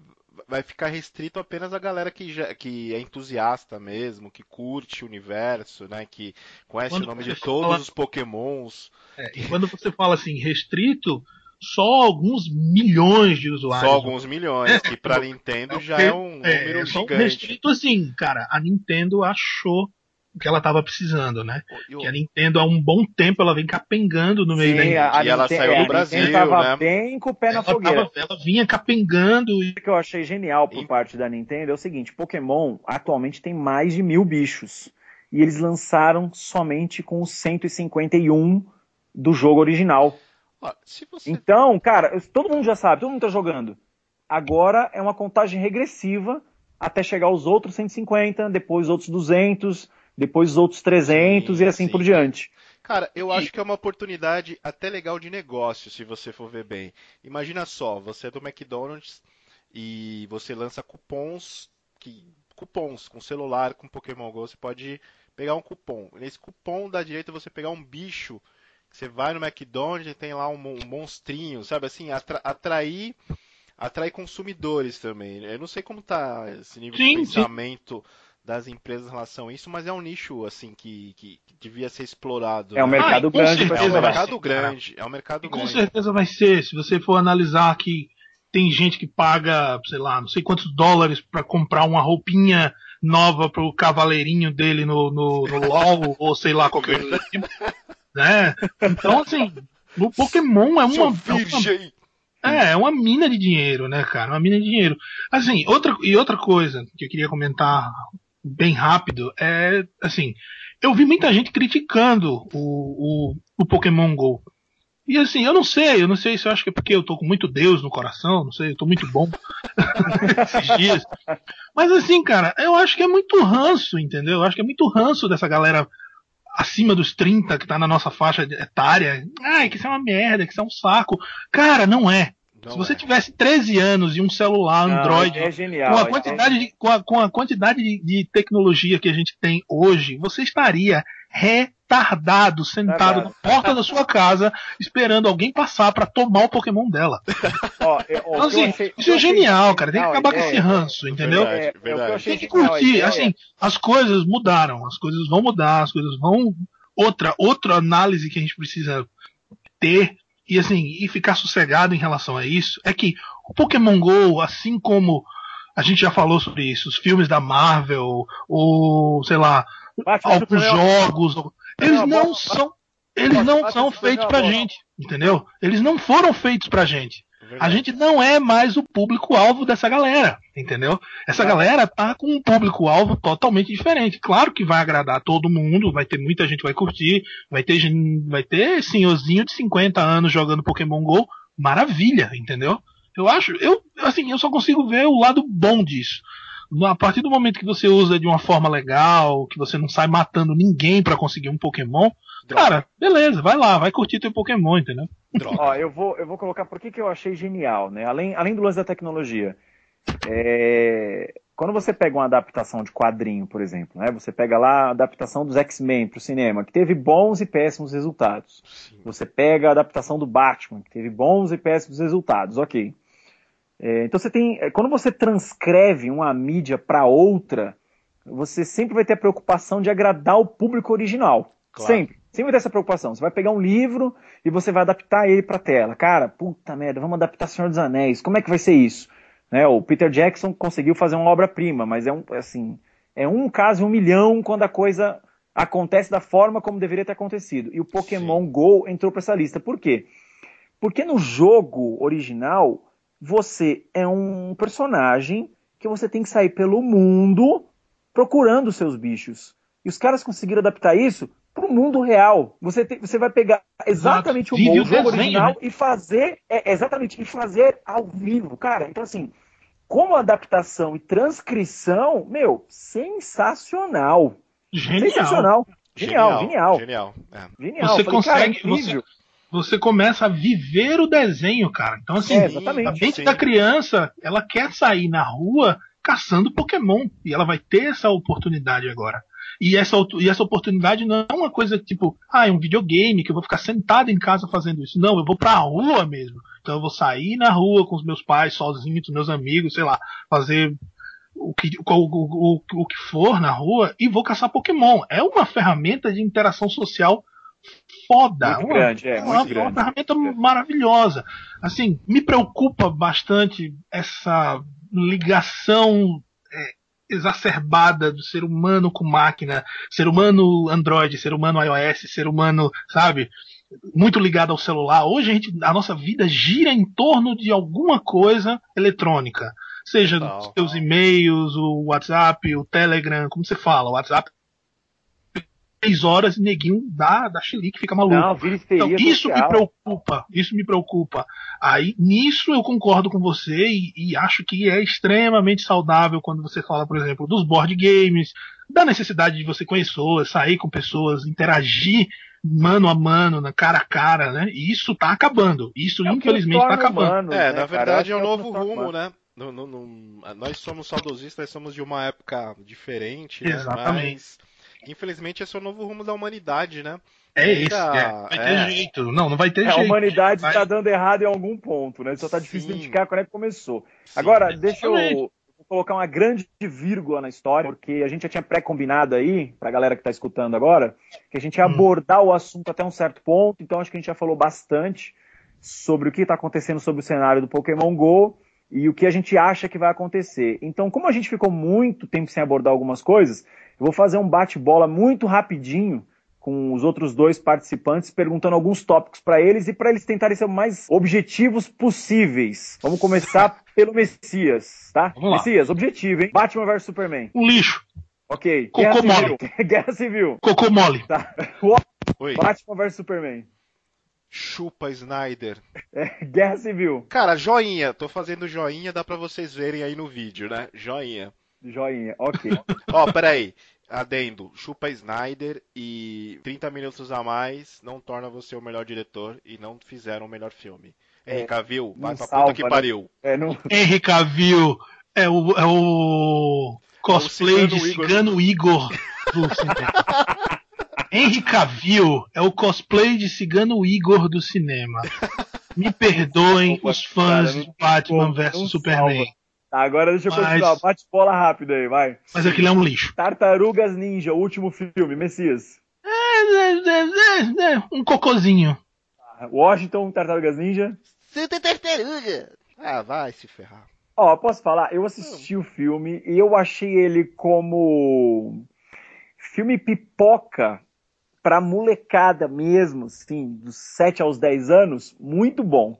vai ficar restrito apenas a galera que, já, que é entusiasta mesmo, que curte o universo, né? Que conhece Quando o nome de todos fala- os Pokémons. É, e quando você fala assim, restrito, só alguns milhões de usuários. Só alguns milhões, que pra Nintendo já é um É, número um gigante. restrito assim, cara. A Nintendo achou o que ela tava precisando, né? E o- Que a Nintendo há um bom tempo ela vem capengando no meio da Sim, internet. a, a E ela Nintendo- saiu é, do a Brasil, Nintendo tava né? bem com o pé na Ela, fogueira. tava- ela vinha capengando e O que eu achei genial por E- parte da Nintendo é o seguinte: Pokémon atualmente tem mais de mil bichos. E eles lançaram somente com os 151 do jogo original. Você Então, cara, todo mundo já sabe, todo mundo tá jogando. Agora é uma contagem regressiva até chegar aos outros 150, depois os outros 200, depois os outros 300 Sim, e assim sim. por diante. Cara, eu acho que é uma oportunidade até legal de negócio, se você for ver bem. Imagina só, você é do McDonald's e você lança cupons, que, cupons com celular, com Pokémon Go, você pode pegar um cupom. Nesse cupom dá direito a você pegar um bicho, você vai no McDonald's e tem lá um, um monstrinho, sabe assim, atra- atrair, atrair consumidores também. Eu não sei como tá esse nível Sim, de sim. Das empresas em relação a isso, mas é um nicho assim que, que, que devia ser explorado. É um né? mercado Ah, com grande É um mercado grande, é um mercado E com grande. certeza vai ser, se você for analisar que tem gente que paga, sei lá, não sei quantos dólares pra comprar uma roupinha nova pro cavaleirinho dele no, no, no (laughs) LoL, ou sei lá, qualquer coisa tipo, né? Então, assim, o Pokémon é uma, é uma é, é uma mina de dinheiro, né, cara? Uma mina de dinheiro. Assim, outra, e outra coisa que eu queria comentar bem rápido é, assim, eu vi muita gente criticando o, o, o Pokémon GO. E assim, eu não sei, eu não sei se eu acho que é porque eu tô com muito Deus no coração, não sei, eu tô muito bom (laughs) esses dias. Mas assim, cara, eu acho que é muito ranço, entendeu? Eu acho que é muito ranço dessa galera acima dos 30 que tá na nossa faixa etária. Ai, que isso é uma merda, que isso é um saco. Cara, não é. Não Se você é. tivesse 13 anos e um celular Não, Android é genial. com a é- quantidade, de, com a, com a quantidade de, de tecnologia que a gente tem hoje, você estaria retardado, sentado na porta da sua casa, esperando alguém passar pra tomar o Pokémon dela. (laughs) Ó, eu- ó, Então, assim, achei- isso é genial, cara. Tem que acabar com esse ideia- ranço, entendeu? Verdade, É, é o que eu verdade. achei Tem que curtir. Assim, as coisas mudaram, as coisas vão mudar, as coisas vão. Outra, outra análise que a gente precisa ter e assim, e ficar sossegado em relação a isso é que o Pokémon GO, assim como a gente já falou sobre isso, os filmes da Marvel, ou sei lá, alguns jogos. Eles não são. Eles não são feitos pra gente, entendeu? Eles não foram feitos pra gente. A gente não é mais o público-alvo dessa galera, entendeu? Essa galera tá com um público-alvo totalmente diferente. Claro que vai agradar todo mundo, vai ter muita gente que vai curtir, vai ter, vai ter senhorzinho de 50 anos jogando Pokémon GO, maravilha, entendeu? Eu acho, eu, assim, eu só consigo ver o lado bom disso. A partir do momento que você usa de uma forma legal, que você não sai matando ninguém para conseguir um Pokémon, Droga. cara, beleza, vai lá, vai curtir teu Pokémon, entendeu? Ó, eu vou, eu vou colocar por que, que eu achei genial, né? Além, além do lance da tecnologia. É... Quando você pega uma adaptação de quadrinho, por exemplo, né? Você pega lá a adaptação dos X-Men para o cinema, que teve bons e péssimos resultados. Sim. Você pega a adaptação do Batman, que teve bons e péssimos resultados, ok. É, então você tem, é, quando você transcreve uma mídia para outra, você sempre vai ter a preocupação de agradar o público original. Claro. Sempre. Sempre vai ter essa preocupação. Você vai pegar um livro e você vai adaptar ele para tela. Cara, puta merda, vamos adaptar Senhor dos Anéis. Como é que vai ser isso? Né, o Peter Jackson conseguiu fazer uma obra-prima, mas é um assim, é um caso um milhão quando a coisa acontece da forma como deveria ter acontecido. E o Pokémon Sim. Go entrou para essa lista. Por quê? Porque no jogo original você é um personagem que você tem que sair pelo mundo procurando seus bichos. E os caras conseguiram adaptar isso para o mundo real. Você, te, você vai pegar exatamente Exato. o, o jogo original né? e fazer é, exatamente e fazer ao vivo, cara. Então assim, como adaptação e transcrição, meu, sensacional. Genial. Sensacional. Genial, genial. Genial. É. genial. Você Falei, consegue. Cara, você, você começa a viver o desenho, cara. Então, assim, é, a mente da criança, ela quer sair na rua caçando Pokémon. E ela vai ter essa oportunidade agora. E essa, e essa oportunidade não é uma coisa tipo, ah, é um videogame que eu vou ficar sentado em casa fazendo isso. Não, eu vou pra rua mesmo. Então eu vou sair na rua com os meus pais, sozinho, com meus amigos, sei lá, fazer o que, o, o, o, o que for na rua e vou caçar Pokémon. É uma ferramenta de interação social foda. Muito uma, grande, é, uma, muito grande. uma ferramenta maravilhosa. Assim, me preocupa bastante essa ligação exacerbada do ser humano com máquina, ser humano Android, ser humano iOS, ser humano, sabe? Muito ligado ao celular. Hoje a, gente, a nossa vida gira em torno de alguma coisa eletrônica. Seja os seus e-mails, o WhatsApp, o Telegram, como você fala, o WhatsApp três horas e neguinho dá, dá xilique, fica maluco. Não, então, isso social. me preocupa, isso me preocupa. Aí, nisso eu concordo com você e, e, acho que é extremamente saudável quando você fala, por exemplo, dos board games, da necessidade de você conhecer pessoas, sair com pessoas, interagir mano a mano, na cara a cara, né? E isso tá acabando. Isso, é infelizmente, tá acabando. Humano, é, né, na verdade cara? é um novo rumo, né? No, no, no, nós somos saudosistas, nós somos de uma época diferente, né? Exatamente. Mas Infelizmente, esse é o novo rumo da humanidade, né? É isso, é. vai ter é. jeito. Não, não vai ter é, jeito. A humanidade está dando errado em algum ponto, né? Só tá difícil Sim. identificar quando é que começou. Sim, Agora, deixa eu colocar uma grande vírgula na história, porque a gente já tinha pré-combinado aí, pra galera que tá escutando agora, que a gente ia hum. abordar o assunto até um certo ponto, então acho que a gente já falou bastante sobre o que está acontecendo sobre o cenário do Pokémon GO e o que a gente acha que vai acontecer. Então, como a gente ficou muito tempo sem abordar algumas coisas, eu vou fazer um bate-bola muito rapidinho com os outros dois participantes, perguntando alguns tópicos para eles e para eles tentarem ser o mais objetivos possíveis. Vamos começar (laughs) pelo Messias, tá? Messias, objetivo, hein? Batman vs Superman. Um lixo. Ok. Cocô Guerra mole. Civil. (laughs) Guerra Civil. Cocô mole. Tá. (laughs) Oi. Batman vs Superman. Chupa Snyder. É, Guerra Civil. Cara, joinha. Tô fazendo joinha, dá pra vocês verem aí no vídeo, né? Joinha. Joinha, ok. (laughs) Ó, peraí. Adendo, chupa Snyder e 30 minutos a mais não torna você o melhor diretor e não fizeram o melhor filme. É, Henry Cavill, vai pra salva, puta que né? pariu. É, não... (laughs) Henry Cavill é o, é o cosplay é o de Cigano Igor, do cinema. Henry Cavill é o cosplay de Cigano Igor do cinema. (laughs) Me perdoem os fãs de Batman vs Superman. Salva. Tá, agora deixa eu Mas... continuar. Bate bola rápido aí, vai. Mas aquilo é um lixo. Tartarugas Ninja, o último filme, Messias. É, é, é, é um cocôzinho. Washington, Tartarugas Ninja. Santa Tartaruga. Ah, vai se ferrar. Ó, posso falar? Eu assisti o filme e eu achei ele como filme pipoca pra molecada mesmo, assim, dos 7 aos 10 anos, muito bom.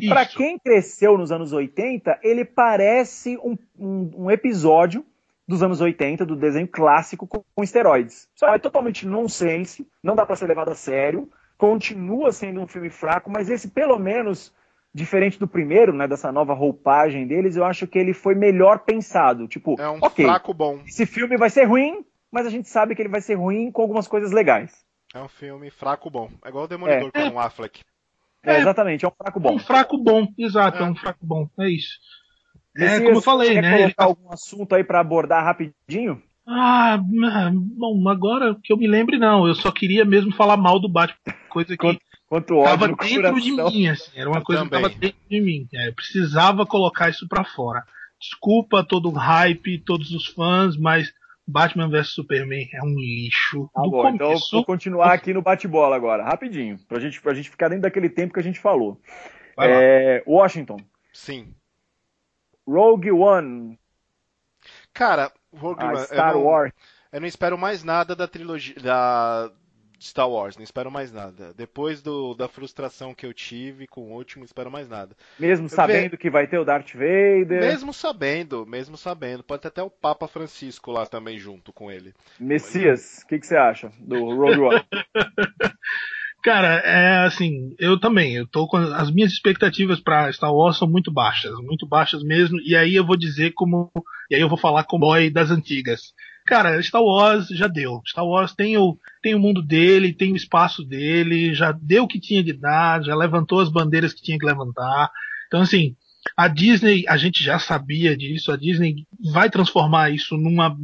E para quem cresceu nos anos 80, ele parece um, um, um, episódio dos anos 80, do desenho clássico com, com esteroides. Só é totalmente nonsense, não dá para ser levado a sério, continua sendo um filme fraco, mas esse pelo menos diferente do primeiro, né, dessa nova roupagem deles, eu acho que ele foi melhor pensado. Tipo, é um okay, fraco bom. Esse filme vai ser ruim, mas a gente sabe que ele vai ser ruim com algumas coisas legais. É um filme fraco bom. É igual o Demolidor é. com o Affleck. É, exatamente, é um fraco bom. Um fraco bom, exato, é, é um fraco bom. É isso. é como eu falei, quer né? colocar tá algum assunto aí para abordar rapidinho? Ah, bom, agora que eu me lembre, não. Eu só queria mesmo falar mal do Batman. Coisa que Quanto ódio tava dentro de mim, assim. Era uma Eu coisa também. que tava dentro de mim. É, eu precisava colocar isso pra fora. Desculpa todo o hype, todos os fãs, mas Batman vs Superman é um lixo. Tá do bom, então eu começo, vou continuar aqui no bate-bola agora, rapidinho, pra gente, pra gente ficar dentro daquele tempo que a gente falou. Vai lá. É, Washington, Sim. Rogue One, Cara, Rogue a One, Star eu não, Wars, eu não espero mais nada da trilogia da Star Wars, não espero mais nada. Depois do, da frustração que eu tive com o último, não espero mais nada. mesmo sabendo que vai ter o Darth Vader, Mesmo sabendo, mesmo sabendo, pode ter até o Papa Francisco lá também junto com ele. Messias, o que, que você acha do Rogue One? (laughs) Cara, é assim, eu também, eu tô com as minhas expectativas pra Star Wars são muito baixas, muito baixas mesmo, e aí eu vou dizer como, e aí eu vou falar como boy das antigas. Cara, Star Wars já deu. Star Wars tem o, tem o mundo dele, tem o espaço dele, já deu o que tinha de dar, já levantou as bandeiras que tinha que levantar. Então assim, a Disney, a gente já sabia disso, a Disney vai transformar isso numa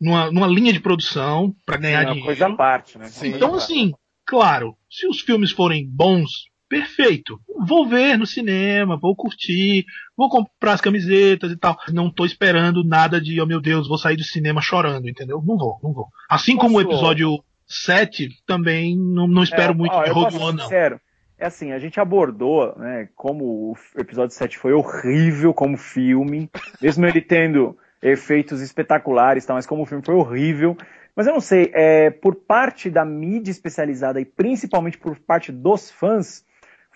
numa, numa linha de produção para ganhar É uma dinheiro. coisa à parte, né? Sim. Então, assim, claro, se os filmes forem bons, perfeito. Vou ver no cinema, vou curtir, vou comprar as camisetas e tal. Não tô esperando nada de, oh meu Deus, vou sair do cinema chorando, entendeu? Não vou, não vou. Assim como o episódio 7, também não, não espero É, muito ó, de Rogue One, não. sincero. É assim, a gente abordou, né, como o episódio 7 foi horrível como filme, mesmo ele tendo efeitos espetaculares, tá, mas como o filme foi horrível. Mas eu não sei, é, por parte da mídia especializada e principalmente por parte dos fãs,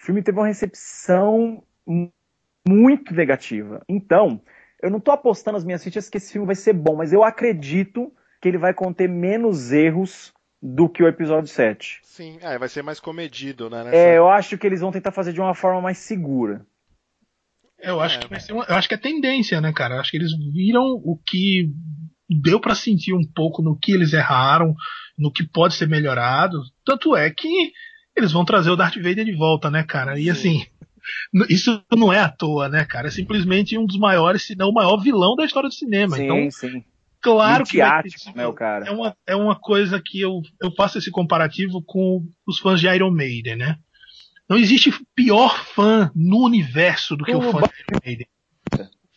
o filme teve uma recepção mu- muito negativa. Então, eu não tô apostando as minhas fichas que esse filme vai ser bom, mas eu acredito que ele vai conter menos erros do que o episódio 7. Sim, é, vai ser mais comedido, né? nessa- É, eu acho que eles vão tentar fazer de uma forma mais segura. Eu acho É, que vai ser uma, eu acho que é tendência, né, cara? Eu acho que eles viram o que deu pra sentir um pouco no que eles erraram, no que pode ser melhorado. Tanto é que eles vão trazer o Darth Vader de volta, né, cara? E Sim. assim, isso não é à toa, né, cara? É simplesmente um dos maiores, se não o maior vilão da história do cinema. sim, então, sim. claro que esse- né, o cara? é uma, é uma coisa que eu, eu faço esse comparativo com os fãs de Iron Maiden, né? Não existe pior fã no universo do que o Como fã de Iron Maiden.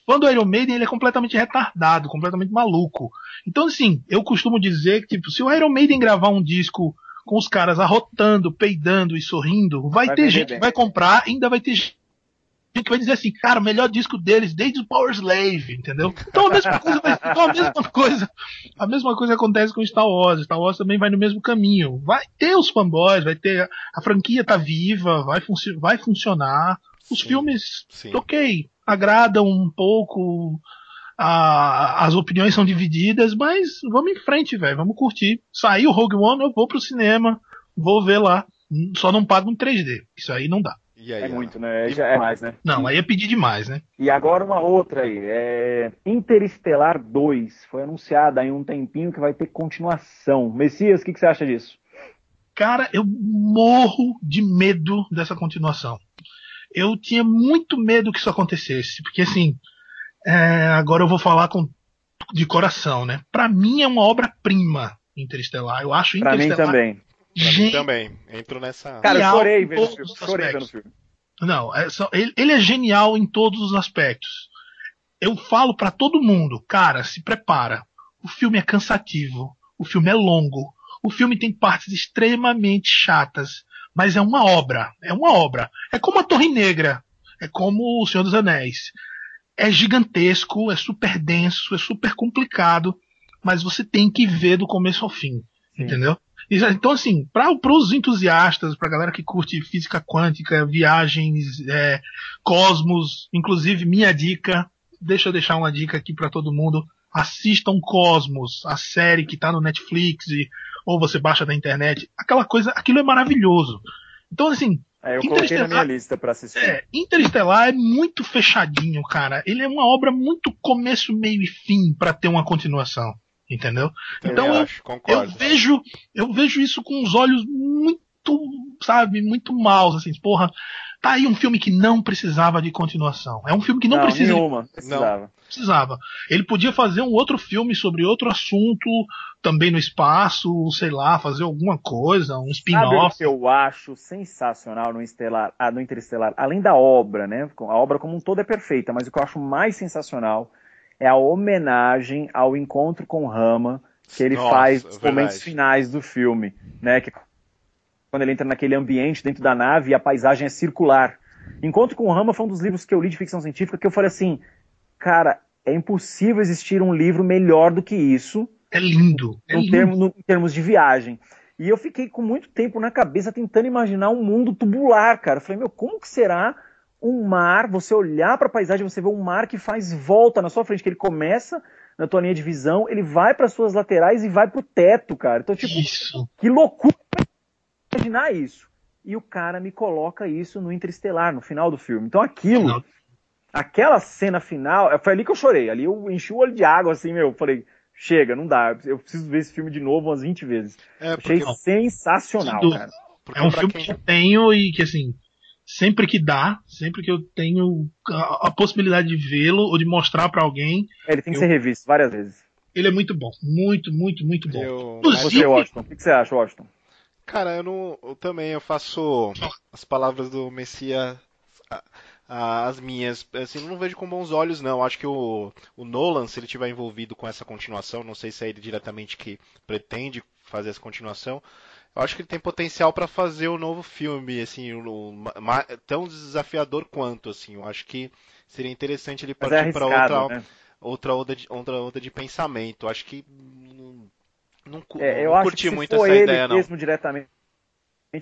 O fã do Iron Maiden ele é completamente retardado, completamente maluco. Então, assim, eu costumo dizer que tipo, se o Iron Maiden gravar um disco com os caras arrotando, peidando e sorrindo, vai, Vai ter gente bem. que vai comprar, ainda vai ter gente que vai dizer assim, cara, o melhor disco deles desde o Power Slave, entendeu? Então a mesma coisa, vai, então, a mesma (laughs) coisa, a mesma coisa acontece com Star Wars. Star Wars também vai no mesmo caminho. Vai ter os fanboys, vai ter a franquia tá viva, vai, funci vai funcionar. Os Sim, filmes, sim. ok, agradam um pouco. A- as opiniões são divididas, mas vamos em frente, velho. Vamos curtir. Saiu o Rogue One, eu vou pro cinema, vou ver lá. Só não pago um 3D. Isso aí não dá. E aí, É Ana? muito, né? Já é mais, né? Não, aí é pedir demais, né? E agora uma outra aí. É... Interestelar 2. Foi anunciada aí um tempinho que vai ter continuação. Messias, o que, que você acha disso? Cara, eu morro de medo dessa continuação. Eu tinha muito medo que isso acontecesse, porque assim, é, agora eu vou falar com, de coração, né? Pra mim é uma obra-prima Interestelar. Eu acho Pra mim Interestelar também. Pra mim Gente, também. Entro nessa. Cara, eu chorei vendo o filme. os Chorei vendo filme. Não, é só- ele, ele é genial em todos os aspectos. Eu falo pra todo mundo, cara, se prepara. O filme é cansativo, o filme é longo, o filme tem partes extremamente chatas, mas é uma obra, é uma obra. É como a Torre Negra, é como o Senhor dos Anéis. É gigantesco, é super denso, é super complicado, mas você tem que ver do começo ao fim. Sim. Entendeu? Então, assim, para os entusiastas, para a galera que curte física quântica, viagens, é, cosmos, inclusive minha dica, deixa eu deixar uma dica aqui para todo mundo. Assistam Cosmos, a série que está no Netflix, e, ou você baixa da internet. Aquela coisa, aquilo é maravilhoso. Então, assim. É, eu coloquei na minha lista para assistir. É, Interestelar é muito fechadinho, cara. Ele é uma obra muito começo, meio e fim para ter uma continuação. Entendeu? então eu, acho, eu, vejo eu vejo isso com os olhos muito, sabe, muito maus, assim, porra, tá aí um filme que não precisava de continuação. É um filme que não, não precisa nenhuma, precisava. Não, precisava. Ele podia fazer um outro filme sobre outro assunto, também no espaço, sei lá, fazer alguma coisa, um spin-off. que eu acho sensacional no, Estelar, ah, no Interestelar, além da obra, né? A obra como um todo é perfeita, mas o que eu acho mais sensacional é a homenagem ao encontro com Rama que ele Nossa, faz nos momentos finais do filme, né? Que quando ele entra naquele ambiente dentro da nave e a paisagem é circular. Encontro com Rama foi um dos livros que eu li de ficção científica que eu falei assim, cara, é impossível existir um livro melhor do que isso. É lindo. É lindo. Termo, no, em termos de viagem. E eu fiquei com muito tempo na cabeça tentando imaginar um mundo tubular, cara. Eu falei, meu, como que será um mar, você olhar para a paisagem, você vê um mar que faz volta na sua frente, que ele começa na tua linha de visão, ele vai para suas laterais e vai pro teto, cara. Então, tipo, isso. que loucura imaginar isso. E o cara me coloca isso no Interestelar, no final do filme. Então aquilo, Não. aquela cena final, foi ali que eu chorei. Ali eu enchi o olho de água, assim, meu. Falei, chega, não dá. Eu preciso ver esse filme de novo umas 20 vezes. É, Achei sensacional, cara. é um filme quem... que eu tenho e que, assim, sempre que dá, sempre que eu tenho a, a possibilidade de vê-lo ou de mostrar para alguém. Ele tem que eu... ser revisto várias vezes. Ele é muito bom, muito, muito, muito bom. Eu... Você, Washington, o que você acha, Washington? Cara, eu não. Eu também eu faço as palavras do Messias as minhas. Assim, não vejo com bons olhos, não. Acho que o, o Nolan, se ele tiver envolvido com essa continuação, não sei se é ele diretamente que pretende fazer essa continuação, eu acho que ele tem potencial para fazer o um novo filme, assim, um, tão desafiador quanto, assim. Eu acho que seria interessante ele é partir é para outra, né? outra, onda de, outra onda de pensamento. Eu acho que não, não, é, eu não acho curti que muito essa ele ideia, não. mesmo diretamente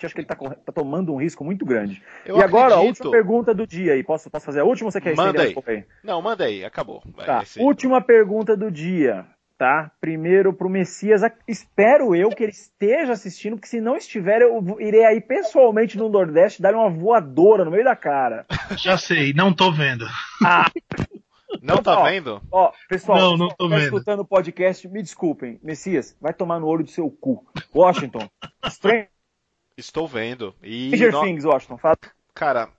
acho que ele está tá tomando um risco muito grande. Eu e agora, acredito... a última pergunta do dia aí. Posso, posso fazer a última ou você quer Manda aí. Não, manda aí, acabou. Vai, tá. Última pergunta do dia tá? Primeiro pro Messias, espero eu que ele esteja assistindo, porque se não estiver, eu irei aí pessoalmente no Nordeste dar uma voadora no meio da cara. (laughs) Já sei, não tô vendo. Ah. (laughs) Não tá ó, vendo? Ó, pessoal, não, não tô tá vendo. escutando o podcast, me desculpem. Messias, vai tomar no olho do seu cu. Washington, (laughs) Strange... Estou vendo. E Stranger no... Things, Washington, fala. Cara,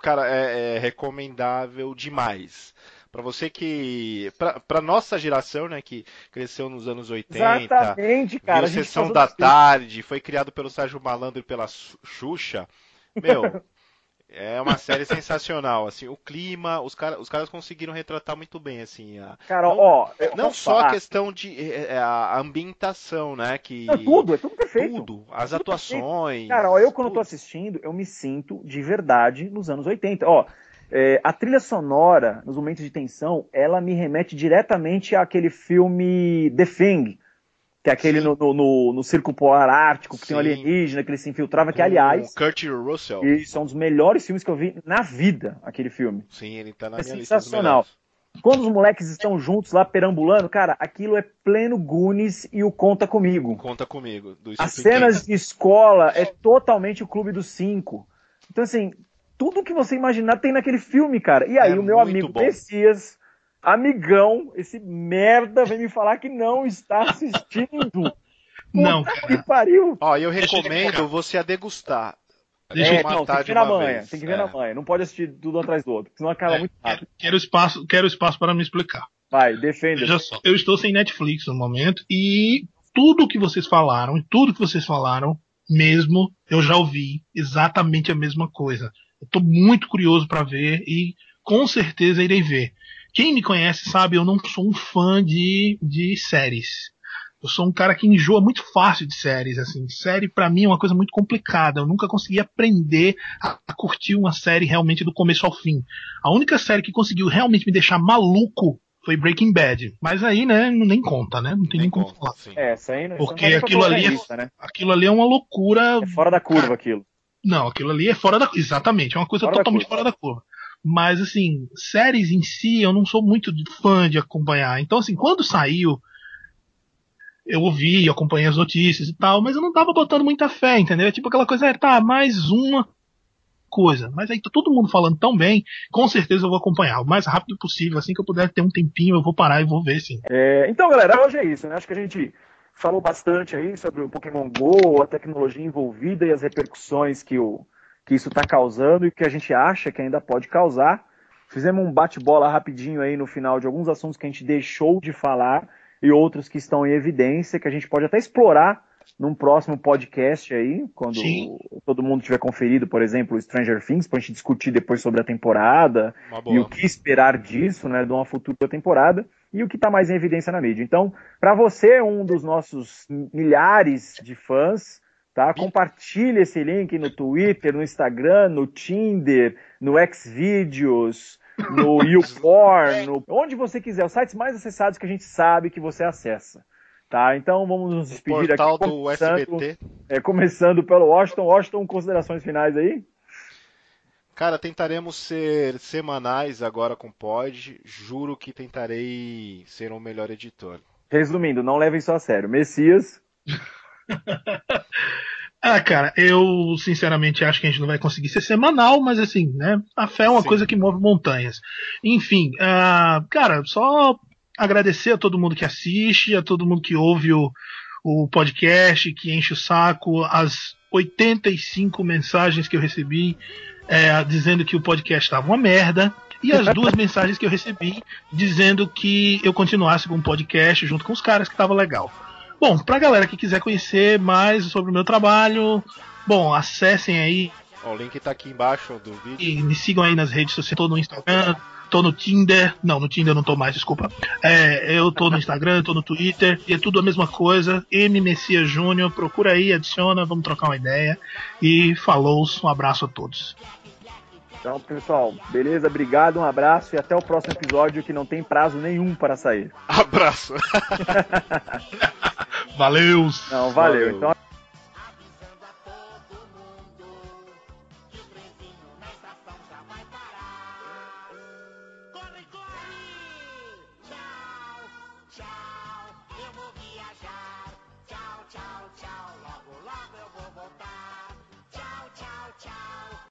cara, é, é recomendável demais para você que para nossa geração, né, que cresceu nos anos 80, Exatamente, cara. Viu Sessão da Tarde, foi criado pelo Sérgio Malandro e pela Xuxa. Meu, (laughs) é uma série sensacional, assim, o clima, os, cara, os caras conseguiram retratar muito bem, assim, a, cara, não, ó, não só falar. a questão de é, é, a ambientação, né, que é tudo, é tudo perfeito, tudo, as é tudo atuações, perfeito. cara, ó, eu quando tudo. tô assistindo, eu me sinto de verdade nos anos 80, ó, é, a trilha sonora, nos momentos de tensão, ela me remete diretamente àquele filme The Thing, que é aquele no, no, no, Circo Polar Ártico, que Sim. tem um alienígena que ele se infiltrava, que aliás. O Kurt Russell. Isso é um dos melhores filmes que eu vi na vida, aquele filme. Sim, ele tá na é minha sensacional. lista. Sensacional. Quando os moleques estão juntos lá perambulando, cara, aquilo é pleno Goonies e o Conta Comigo. Conta Comigo. As cenas de escola é totalmente o Clube dos Cinco. Então, assim, tudo que você imaginar tem naquele filme, cara. E aí é o meu amigo bom. Messias, amigão, esse merda, vem me falar que não está assistindo. não, cara. que pariu. Ó, eu recomendo você a degustar. Deixa é, eu não, tem que ver na manhã, vez. tem que ver é. na manhã. Não pode assistir tudo atrás do outro, senão acaba é, muito rápido. Quero espaço, quero espaço para me explicar. Vai, defenda. Veja só, eu estou sem Netflix no momento e tudo que vocês falaram, e tudo que vocês falaram, mesmo, eu já ouvi exatamente a mesma coisa. Estou muito curioso para ver e com certeza irei ver. Quem me conhece sabe, eu não sou um fã de, de séries. Eu sou um cara que enjoa muito fácil de séries, assim. Série para mim é uma coisa muito complicada. Eu nunca consegui aprender a, a, curtir uma série realmente do começo ao fim. A única série que conseguiu realmente me deixar maluco foi Breaking Bad. Mas aí, né, nem conta, né? Não tem nem, nem como falar. Sim. É, essa aí não, Porque aquilo ali, é, lista, né? aquilo ali é uma loucura. É fora da curva aquilo. Não, aquilo ali é fora da. Exatamente, é uma coisa fora totalmente fora da curva. Mas, assim, séries em si, eu não sou muito fã de acompanhar. Então, assim, quando saiu, eu ouvi, acompanhei as notícias e tal, mas eu não tava botando muita fé, entendeu? Tipo aquela coisa, é, tá, mais uma coisa. Mas aí tá todo mundo falando tão bem, com certeza eu vou acompanhar o mais rápido possível. Assim que eu puder ter um tempinho, eu vou parar e vou ver, sim. É, então, galera, hoje é isso, né? Acho que a gente falou bastante aí sobre o Pokémon GO, a tecnologia envolvida e as repercussões que o que isso está causando e que a gente acha que ainda pode causar. Fizemos um bate-bola rapidinho aí no final de alguns assuntos que a gente deixou de falar e outros que estão em evidência, que a gente pode até explorar num próximo podcast aí, quando Sim. todo mundo tiver conferido, por exemplo, Stranger Things, para a gente discutir depois sobre a temporada e o que esperar disso, né, de uma futura temporada e o que está mais em evidência na mídia. Então, para você, um dos nossos milhares de fãs, Tá? Compartilhe esse link no Twitter, no Instagram, no Tinder, no Xvideos, no (laughs) YouPorn, no... onde você quiser, os sites mais acessados que a gente sabe que você acessa. Tá? Então vamos nos despedir o portal aqui. do SBT. É, começando pelo Washington. Washington, considerações finais aí? Cara, tentaremos ser semanais agora com Pod. Juro que tentarei ser o um melhor editor. Resumindo, não levem isso a sério. Messias. (laughs) (laughs) ah, cara, eu sinceramente acho que a gente não vai conseguir ser semanal, mas assim, né? A fé é uma Sim. coisa que move montanhas. Enfim, uh, cara, só agradecer a todo mundo que assiste, a todo mundo que ouve o, o podcast, que enche o saco, as 85 mensagens que eu recebi é, dizendo que o podcast estava uma merda. E as duas (laughs) mensagens que eu recebi dizendo que eu continuasse com o podcast junto com os caras que estava legal. Bom, pra galera que quiser conhecer mais sobre o meu trabalho, bom, acessem aí. O link tá aqui embaixo do vídeo. E me sigam aí nas redes sociais, tô no Instagram, tô no Tinder. Não, no Tinder eu não tô mais, desculpa. É, eu tô no Instagram, tô no Twitter, e é tudo a mesma coisa. M Messias Júnior, procura aí, adiciona, vamos trocar uma ideia. E falou, um abraço a todos. Então, pessoal, beleza? Obrigado, um abraço e até o próximo episódio que não tem prazo nenhum para sair. Abraço. (laughs) valeu. Não, valeu. valeu. Então